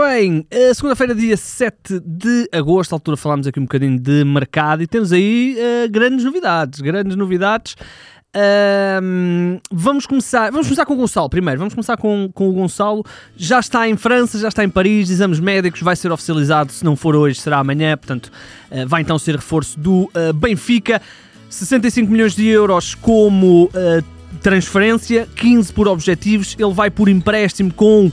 bem, segunda-feira, dia 7 de agosto, à altura falámos aqui um bocadinho de mercado e temos aí uh, grandes novidades, grandes novidades. Uh, vamos começar vamos começar com o Gonçalo primeiro. Vamos começar com, com o Gonçalo. Já está em França, já está em Paris, exames médicos, vai ser oficializado. Se não for hoje, será amanhã. Portanto, uh, vai então ser reforço do uh, Benfica. 65 milhões de euros como transferência, 15 por objetivos. Ele vai por empréstimo com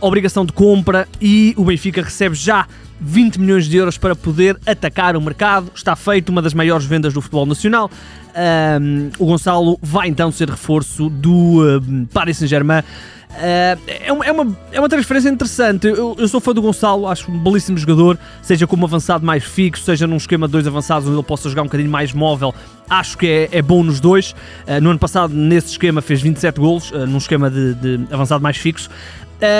obrigação de compra e o Benfica recebe já 20 milhões de euros para poder atacar o mercado. Está feito uma das maiores vendas do futebol nacional. Um, o Gonçalo vai então ser reforço do uh, Paris Saint-Germain. Uh, é, uma, é, uma, é uma transferência interessante. Eu, eu, sou fã do Gonçalo, acho um belíssimo jogador, seja como avançado mais fixo, seja num esquema de dois avançados onde ele possa jogar um bocadinho mais móvel. Acho que é, é bom nos dois. Uh, no ano passado, nesse esquema, fez 27 golos, uh, num esquema de, de avançado mais fixo.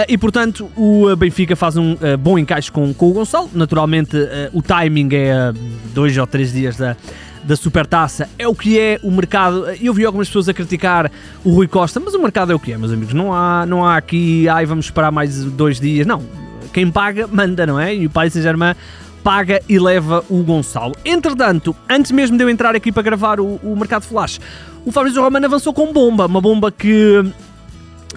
E portanto o Benfica faz um bom encaixe com, com o Gonçalo. Naturalmente o timing é dois ou três dias da, da Supertaça. É o que é o mercado. Eu vi algumas pessoas a criticar o Rui Costa, mas o mercado é o que é, meus amigos. Não há, não há aqui, ai, vamos esperar mais dois dias. Não. Quem paga, manda, não é? E o Paris Saint-Germain paga e leva o Gonçalo. Entretanto, antes mesmo de eu entrar aqui para gravar o, o Mercado Flash, o Fabrício Romano avançou com bomba, uma bomba que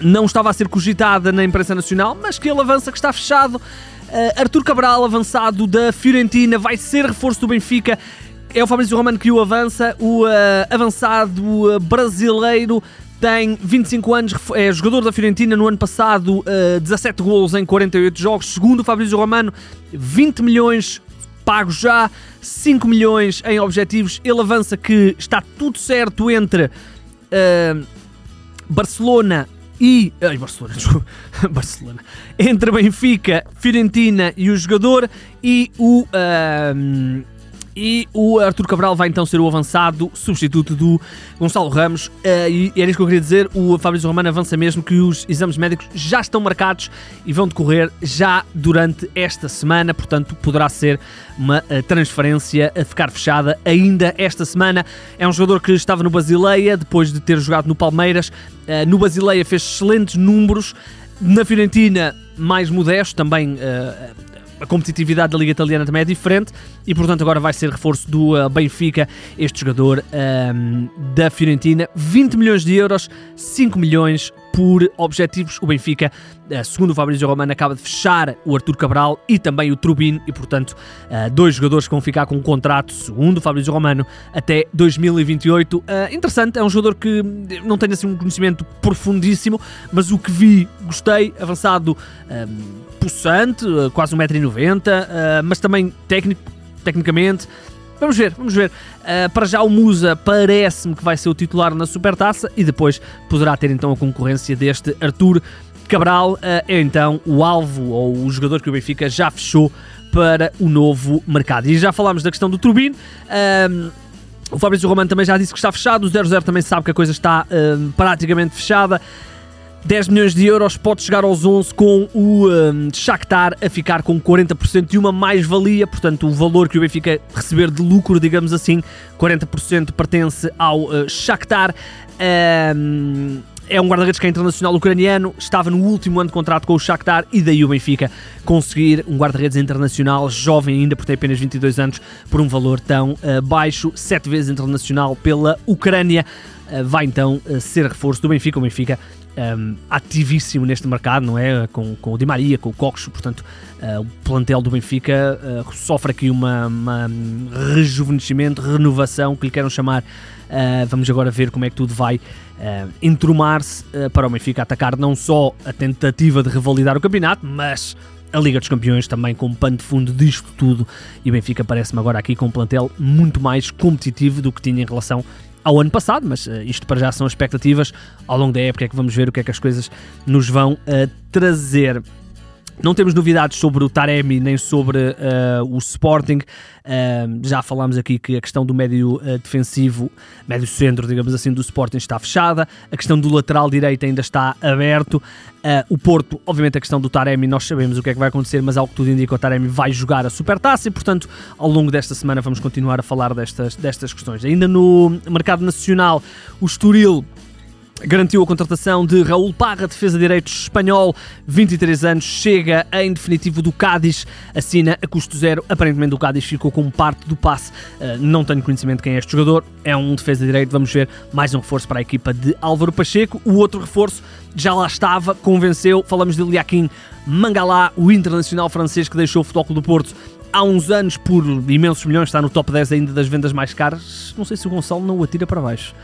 não estava a ser cogitada na imprensa nacional, mas que ele avança que está fechado. Uh, Arthur Cabral, avançado da Fiorentina, vai ser reforço do Benfica. É o Fabrício Romano que o avança. O uh, avançado uh, brasileiro tem 25 anos, é jogador da Fiorentina no ano passado, uh, 17 golos em 48 jogos. Segundo o Fabrício Romano, 20 milhões pagos já, 5 milhões em objetivos. Ele avança que está tudo certo entre Barcelona e. Ai, Barcelona, Barcelona. Entre Benfica, Fiorentina e o jogador e o. Uh, e o Arthur Cabral vai então ser o avançado substituto do Gonçalo Ramos. Uh, e era isso que eu queria dizer. O Fabrício Romano avança mesmo que os exames médicos já estão marcados e vão decorrer já durante esta semana. Portanto, poderá ser uma uh, transferência a ficar fechada ainda esta semana. É um jogador que estava no Basileia depois de ter jogado no Palmeiras. Uh, no Basileia fez excelentes números. Na Fiorentina, mais modesto, também a competitividade da Liga Italiana também é diferente e, portanto, agora vai ser reforço do uh, Benfica, este jogador um, ehm, da Fiorentina. 20 milhões de euros, 5 milhões por objetivos. O Benfica, uh, segundo o Fabrício Romano, acaba de fechar o Artur Cabral e também o Trubin e, portanto, uh, dois jogadores que vão ficar com um contrato, segundo o Fabrício Romano, até 2028. interessante, é um jogador que não tem assim um conhecimento profundíssimo, mas o que vi, gostei, avançado. Ehm, possante, eh, quase 1,90m, uh, mas também técnico, tecnicamente. Vamos ver, vamos ver. Uh, para já o Musa parece-me que vai ser o titular na Supertaça e depois poderá ter então a concorrência deste Arthur Cabral. Uh, é então o alvo ou o jogador que o Benfica já fechou para o novo mercado. E já falámos da questão do Turbino. Uh, o Fabrício Romano também já disse que está fechado, o 00 também sabe que a coisa está praticamente fechada. 10 milhões de euros pode chegar aos 11 com o um, Shakhtar a ficar com 40% de uma mais-valia, portanto o valor que o Benfica receber de lucro, digamos assim, 40% pertence ao uh, Shakhtar. Um, é um guarda-redes que é internacional ucraniano, estava no último ano de contrato com o Shakhtar e daí o Benfica conseguir um guarda-redes internacional, jovem ainda, por ter apenas 22 anos, por um valor tão uh, baixo, sete vezes internacional pela Ucrânia. Uh, vai então uh, ser reforço do Benfica. O Benfica um, ativíssimo neste mercado, não é? Com, com o Di Maria, com o Coxo, portanto, uh, o plantel do Benfica uh, sofre aqui uma, uma rejuvenescimento, renovação, que lhe queiram chamar. Uh, vamos agora ver como é que tudo vai entromar-se para o Benfica atacar não só a tentativa de revalidar o campeonato, mas a Liga dos Campeões também com pano de fundo disto tudo. E o Benfica parece-me agora aqui com um plantel muito mais competitivo do que tinha em relação ao ano passado, mas uh, isto para já são expectativas. Ao longo da época é que vamos ver o que é que as coisas nos vão uh, trazer. Não temos novidades sobre o Taremi nem sobre uh, o Sporting. Uh, já falámos aqui que a questão do médio uh, defensivo, médio centro, digamos assim, do Sporting está fechada. A questão do lateral direito ainda está aberto. o Porto, obviamente, a questão do Taremi, nós sabemos o que é que vai acontecer, mas ao que tudo indica, o Taremi vai jogar a Supertaça e, portanto, ao longo desta semana vamos continuar a falar destas, destas questões. Ainda no mercado nacional, o Estoril garantiu a contratação de Raul Parra, defesa de direitos espanhol, 23 anos, chega em definitivo do Cádiz, assina a custo zero. Aparentemente o Cádiz ficou com parte do passe. Uh, não tenho conhecimento quem é este jogador, é um defesa de direito. Vamos ver mais um reforço para a equipa de Álvaro Pacheco. O outro reforço já lá estava, convenceu. Falamos de Liaquim Mangalá, o internacional francês que deixou o Futebol do Porto há uns anos por imensos milhões, está no top 10 ainda das vendas mais caras. Não sei se o Gonçalo não o atira para baixo.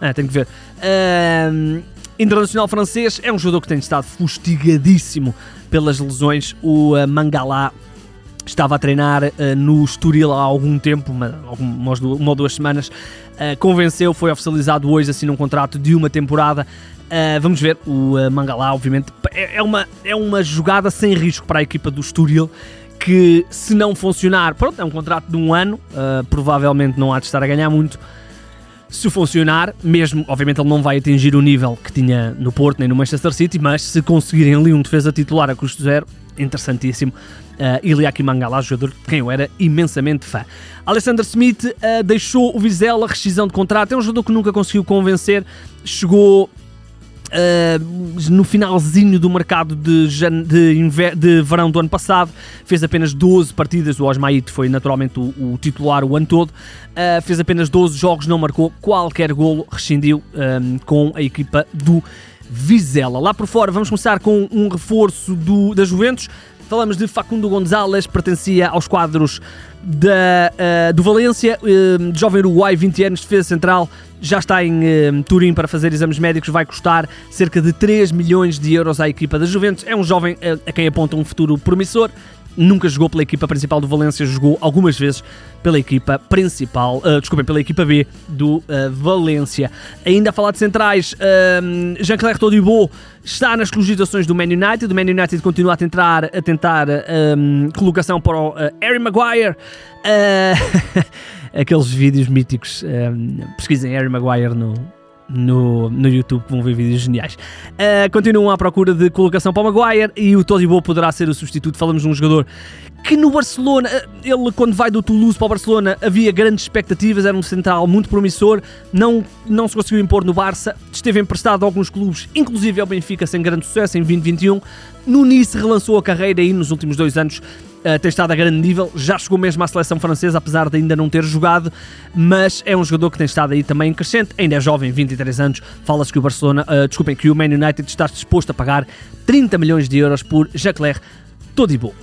Ah, tenho que ver. Uh, internacional francês é um jogador que tem estado fustigadíssimo pelas lesões. O uh, Mangalá estava a treinar uh, no Estoril há algum tempo, uma, uma, uma ou duas semanas. Uh, convenceu, foi oficializado hoje, assim, um contrato de uma temporada. Uh, vamos ver, o Mangalá, obviamente, é, é, uma, é uma jogada sem risco para a equipa do Estoril que se não funcionar, pronto, é um contrato de um ano, uh, provavelmente não há de estar a ganhar muito. Se funcionar, mesmo, obviamente ele não vai atingir o nível que tinha no Porto nem no Manchester City, mas se conseguirem ali um defesa titular a custo zero, interessantíssimo. Uh, Iliaki Mangala, jogador de quem eu era imensamente fã. Alexander Smith uh, deixou o Vizela, rescisão de contrato, é um jogador que nunca conseguiu convencer, chegou Uh, no finalzinho do mercado de, de, de, verão do ano passado, fez apenas 12 partidas. O Osmaite foi naturalmente o, o titular o ano todo. Uh, fez apenas 12 jogos, não marcou qualquer golo, rescindiu um, com a equipa do Vizela. Lá por fora, vamos começar com um reforço do, da Juventus. Falamos de Facundo Gonzalez, pertencia aos quadros da, uh, do Valência, uh, jovem uruguai, 20 anos, defesa central, já está em uh, Turim para fazer exames médicos, vai custar cerca de 3 milhões de euros à equipa da Juventus. É um jovem a quem aponta um futuro promissor nunca jogou pela equipa principal do Valência, jogou algumas vezes pela equipa principal, uh, desculpem, pela equipa B do uh, Valência. Ainda a falar de centrais, uh, Jean-Claire Todibo está nas cogitações do Man United, o Man United continua a tentar, a tentar um, colocação para o uh, Harry Maguire. aqueles vídeos míticos, um, pesquisem Harry Maguire no, no, no YouTube, vão ver vídeos geniais. Uh, continuam à procura de colocação para o Maguire e o Todibo poderá ser o substituto. Falamos de um jogador que no Barcelona, ah, ele quando vai do Toulouse para o Barcelona havia grandes expectativas, era um central muito promissor, não, não se conseguiu impor no Barça, esteve emprestado a alguns clubes, inclusive ao Benfica, sem grande sucesso em 2021. No Nice relançou a carreira aí nos últimos dois anos, uh, tem estado a grande nível, já chegou mesmo à seleção francesa, apesar de ainda não ter jogado, mas é um jogador que tem estado aí também crescente, ainda é jovem, 23 anos, fala-se que o Barcelona, uh, desculpem, que o Man United está disposto a pagar 30 milhões de euros por Jacques Todibo.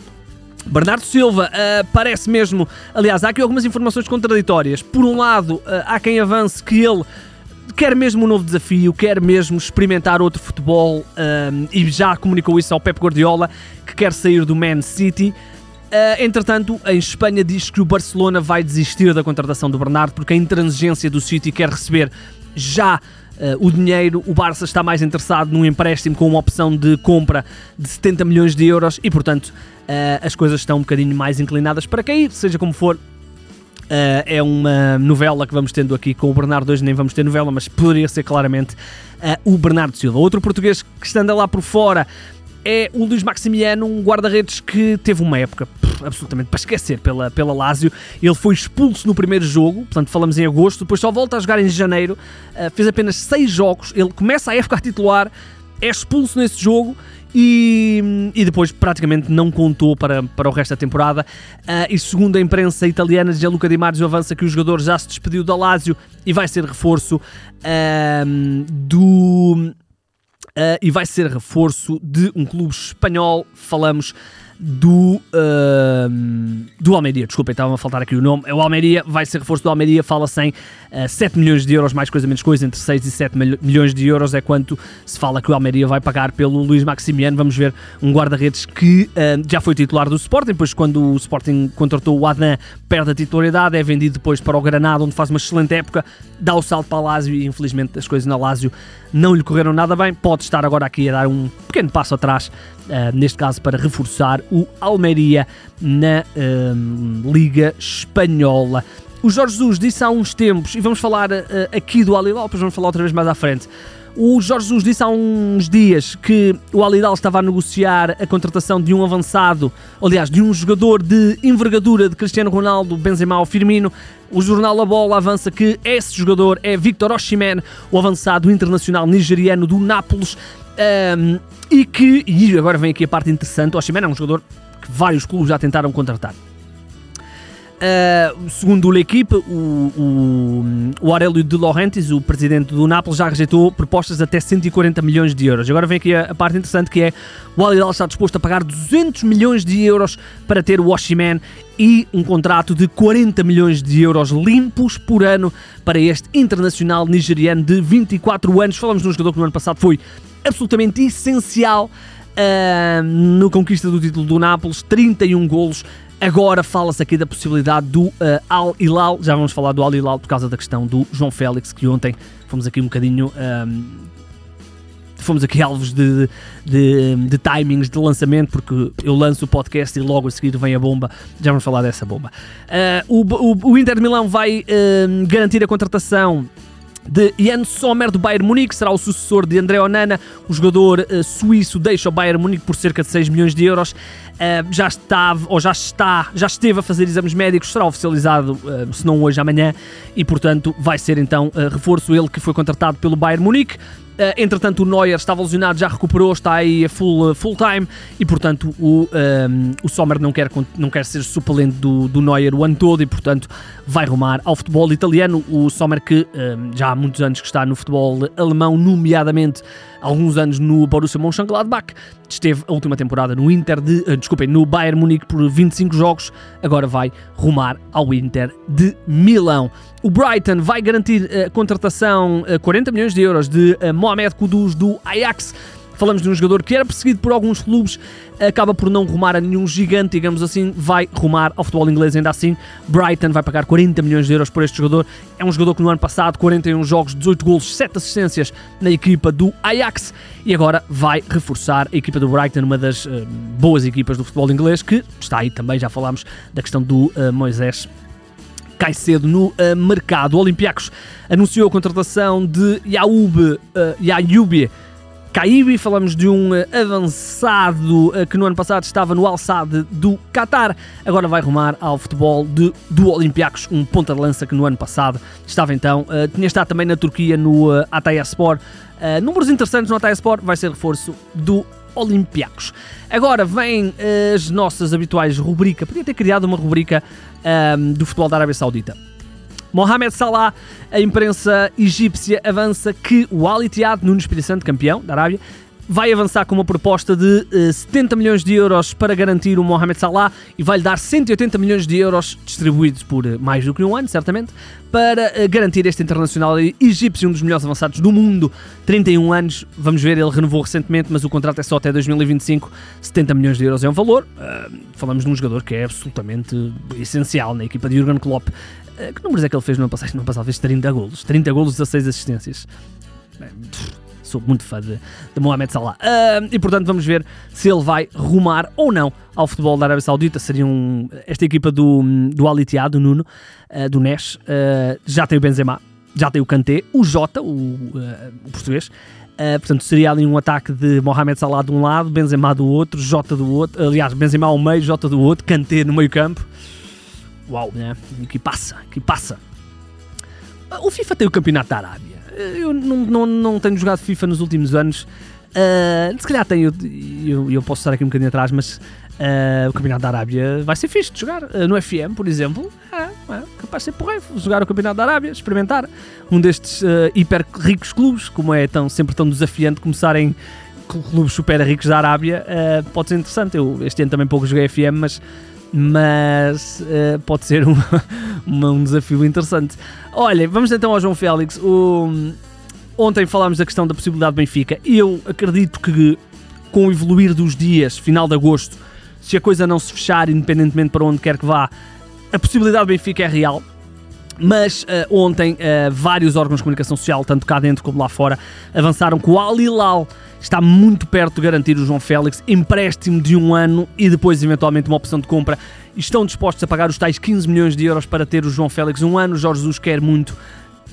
Bernardo Silva uh, parece mesmo, aliás, há aqui algumas informações contraditórias. Por um lado, uh, há quem avance que ele quer mesmo um novo desafio, quer mesmo experimentar outro futebol e já comunicou isso ao Pep Guardiola, que quer sair do Man City. Uh, entretanto, em Espanha diz que o Barcelona vai desistir da contratação do Bernardo porque a intransigência do City quer receber já uh, o dinheiro. O Barça está mais interessado num empréstimo com uma opção de compra de 70 milhões de euros e, portanto, uh, as coisas estão um bocadinho mais inclinadas para cair, seja como for. é uma novela que vamos tendo aqui com o Bernardo hoje, nem vamos ter novela, mas poderia ser claramente o Bernardo Silva. Outro português que está lá por fora é o Luís Maximiano, um guarda-redes que teve uma época pff, absolutamente para esquecer pela, pela Lazio. Ele foi expulso no primeiro jogo, portanto falamos em agosto, depois só volta a jogar em janeiro, uh, fez apenas seis jogos, ele começa a época a titular, é expulso nesse jogo e, e, depois praticamente não contou para, para o resto da temporada. Uh, e segundo a imprensa italiana, Gianluca Di Marzio avança que o jogador já se despediu da Lazio e vai ser reforço uh, do uh, e vai ser reforço de um clube espanhol. Falamos do, uh, do Almeria. Desculpem, estava a faltar aqui o nome. É o Almeria, vai ser reforço do Almeria. Fala-se em uh, 7 milhões de euros, mais coisa menos coisa, entre 6 e 7 milhões de euros é quanto se fala que o Almeria vai pagar pelo Luís Maximiano. Vamos ver um guarda-redes que uh, já foi titular do Sporting, depois quando o Sporting contratou o Adan, perde a titularidade, é vendido depois para o Granada, onde faz uma excelente época, dá o salto para a Lazio e infelizmente as coisas na Lazio não lhe correram nada bem. Pode estar agora aqui a dar um pequeno passo atrás, uh, neste caso para reforçar o Almeria na uh, Liga Espanhola. O Jorge Jesus disse há uns tempos, e vamos falar uh, aqui do Alilal, depois vamos falar outra vez mais à frente. O Jorge Jesus disse há uns dias que o Alidal estava a negociar a contratação de um avançado, aliás, de um jogador de envergadura de Cristiano Ronaldo, Benzema ou Firmino. O jornal A Bola avança que esse jogador é Victor Osimhen, o avançado internacional nigeriano do Nápoles. Um, e que, e agora vem aqui a parte interessante, o é um jogador que vários clubes já tentaram contratar. Uh, segundo o L'Equipe, o, o, o Aurélio de Laurentiis, o presidente do Nápoles, já rejeitou propostas de até 140 milhões de euros. Agora vem aqui a, a parte interessante que é o Al Hilal está disposto a pagar 200 milhões de euros para ter o Washiman e um contrato de 40 milhões de euros limpos por ano para este internacional nigeriano de 24 anos. Falamos de um jogador que no ano passado foi absolutamente essencial uh, no conquista do título do Nápoles, 31 golos, Agora fala-se aqui da possibilidade do uh, Al Hilal, já vamos falar do Al Hilal por causa da questão do João Félix, que ontem fomos aqui um bocadinho. Um, ehm, fomos aqui alvos de, de, de, timings de lançamento, porque eu lanço o podcast e logo a seguir vem a bomba. Já vamos falar dessa bomba. Uh, o, o, o, Inter de Milão vai uh, garantir a contratação de Jan Sommer do Bayern Munique, será o sucessor de André Onana. O jogador uh, suíço deixa o Bayern Munique por cerca de 6 milhões de euros. Uh, já estava, ou já está, já esteve a fazer exames médicos, será oficializado, uh, se não hoje, amanhã, e portanto vai ser então reforço ele que foi contratado pelo Bayern Munique. Uh, entretanto, o Neuer estava lesionado, já recuperou, está aí a full, uh, full time e, portanto, o, um, ehm, o Sommer não quer, não quer ser suplente do, do Neuer o ano todo e, portanto, vai rumar ao futebol italiano. O Sommer, que um, já há muitos anos que está no futebol alemão, nomeadamente alguns anos no Borussia Mönchengladbach, esteve a última temporada no Inter de, uh, desculpem, no Bayern Munique por 25 jogos, agora vai rumar ao Inter de Milão. O Brighton vai garantir a contratação a 40 milhões de euros de Mohamed Kudus do Ajax. Falamos de um jogador que era perseguido por alguns clubes, acaba por não rumar a nenhum gigante, digamos assim, vai rumar ao futebol inglês ainda assim. Brighton vai pagar 40 milhões de euros por este jogador. É um jogador que no ano passado, 41 jogos, 18 golos, 7 assistências na equipa do Ajax e agora vai reforçar a equipa do Brighton, uma das uh, boas equipas do futebol inglês, que está aí também, já falámos da questão do uh, Moisés cai cedo no uh, mercado. O Olympiacos anunciou a contratação de Yaoub, uh, Yaoub Caibi, falamos de um uh, avançado uh, que no ano passado estava no Al-Sadd do Qatar, agora vai rumar ao futebol de, do Olympiacos, um ponta de lança que no ano passado estava então, uh, tinha estado também na Turquia no Atayaspor. números interessantes no Atayaspor, vai ser reforço do Olympiacos. Agora vem as nossas habituais rubrica, podia ter criado uma rubrica um, do futebol da Arábia Saudita. Mohamed Salah, a imprensa egípcia avança que o Al Ittihad, no Espírito Santo, campeão da Arábia, vai avançar com uma proposta de uh, 70 milhões de euros para garantir o Mohamed Salah e vai-lhe dar 180 milhões de euros distribuídos por uh, mais do que um ano, certamente, para uh, garantir este internacional egípcio, um dos melhores avançados do mundo. 31 anos, vamos ver, ele renovou recentemente, mas o contrato é só até 2025. 70 milhões de euros é um valor. falamos de um jogador que é absolutamente essencial na equipa de Jurgen Klopp. que números é que ele fez no ano passado? No ano passado fez 30 golos. 30 golos, 16 assistências. Pff sou muito fã de, de Mohamed Salah. Uh, e portanto vamos ver se ele vai rumar ou não ao futebol da Arábia Saudita. Seria um, esta equipa do, do Al Ittihad, do Nuno, uh, do Nesh, uh, já tem o Benzema, já tem o Kanté, o Jota, o, o português. Uh, portanto, seria ali um ataque de Mohamed Salah de um lado, Benzema do outro, Jota do outro, aliás, Benzema ao meio, Jota do outro, Kanté no meio campo. Uau, né? Que passa, que passa. O FIFA tem o Campeonato da Arábia. Eu não, não, não tenho jogado FIFA nos últimos anos. Uh, se calhar tenho, eu, eu posso estar aqui um bocadinho atrás, mas uh, o Campeonato da Arábia vai ser fixe de jogar. Uh, no FM, por exemplo, é, é capaz de ser porreiro jogar o Campeonato da Arábia, experimentar um destes hiper ricos clubes, como é tão, sempre tão desafiante começarem clubes super ricos da Arábia, pode ser interessante. Eu este ano também pouco joguei FM, mas mas uh, pode ser um, um desafio interessante. Olha, vamos então ao João Félix. O, ontem falámos da questão da possibilidade do Benfica eu acredito que com o evoluir dos dias, final de agosto, se a coisa não se fechar, independentemente para onde quer que vá, a possibilidade do Benfica é real. Mas uh, ontem uh, vários órgãos de comunicação social, tanto cá dentro como lá fora, avançaram que o Al Hilal está muito perto de garantir o João Félix, empréstimo de um ano e depois eventualmente uma opção de compra. Estão dispostos a pagar os tais 15 milhões de euros para ter o João Félix um ano. O Jorge Jesus quer muito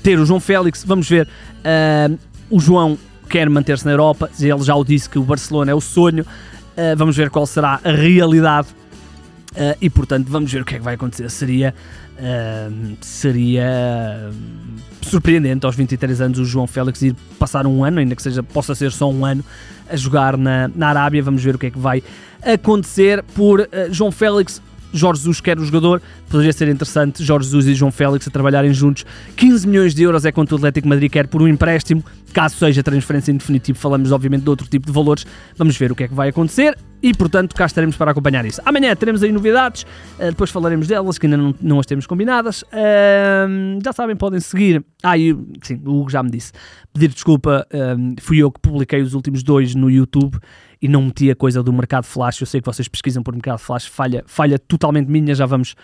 ter o João Félix. Vamos ver. Uh, o João quer manter-se na Europa. Ele já o disse que o Barcelona é o sonho. Uh, vamos ver qual será a realidade Uh, e portanto, vamos ver o que é que vai acontecer. Seria, uh, seria surpreendente aos 23 anos o João Félix ir passar um ano, ainda que seja, possa ser só um ano, a jogar na, na Arábia. Vamos ver o que é que vai acontecer por uh, João Félix. Jorge Jesus quer o jogador, poderia ser interessante Jorge Jesus e João Félix a trabalharem juntos. 15 milhões de euros é quanto o Atlético Madrid quer por um empréstimo, caso seja transferência em definitivo, falamos obviamente de outro tipo de valores. Vamos ver o que é que vai acontecer e, portanto, cá estaremos para acompanhar isso. Amanhã teremos aí novidades, uh, depois falaremos delas, que ainda não, não as temos combinadas. Já sabem, podem seguir. Ah, sim, o Hugo já me disse. Pedir desculpa, uh, fui eu que publiquei os últimos dois no YouTube e não meti a coisa do mercado flash. Eu sei que vocês pesquisam por mercado flash, falha, falha totalmente minha, já vamos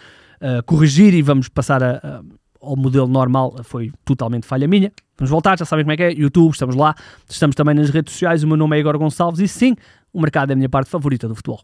uh, corrigir e vamos passar a, a, ao modelo normal. Foi totalmente falha minha. Vamos voltar, já sabem como é que é. YouTube, estamos lá. Estamos também nas redes sociais. O meu nome é Igor Gonçalves e sim, o mercado é a minha parte favorita do futebol.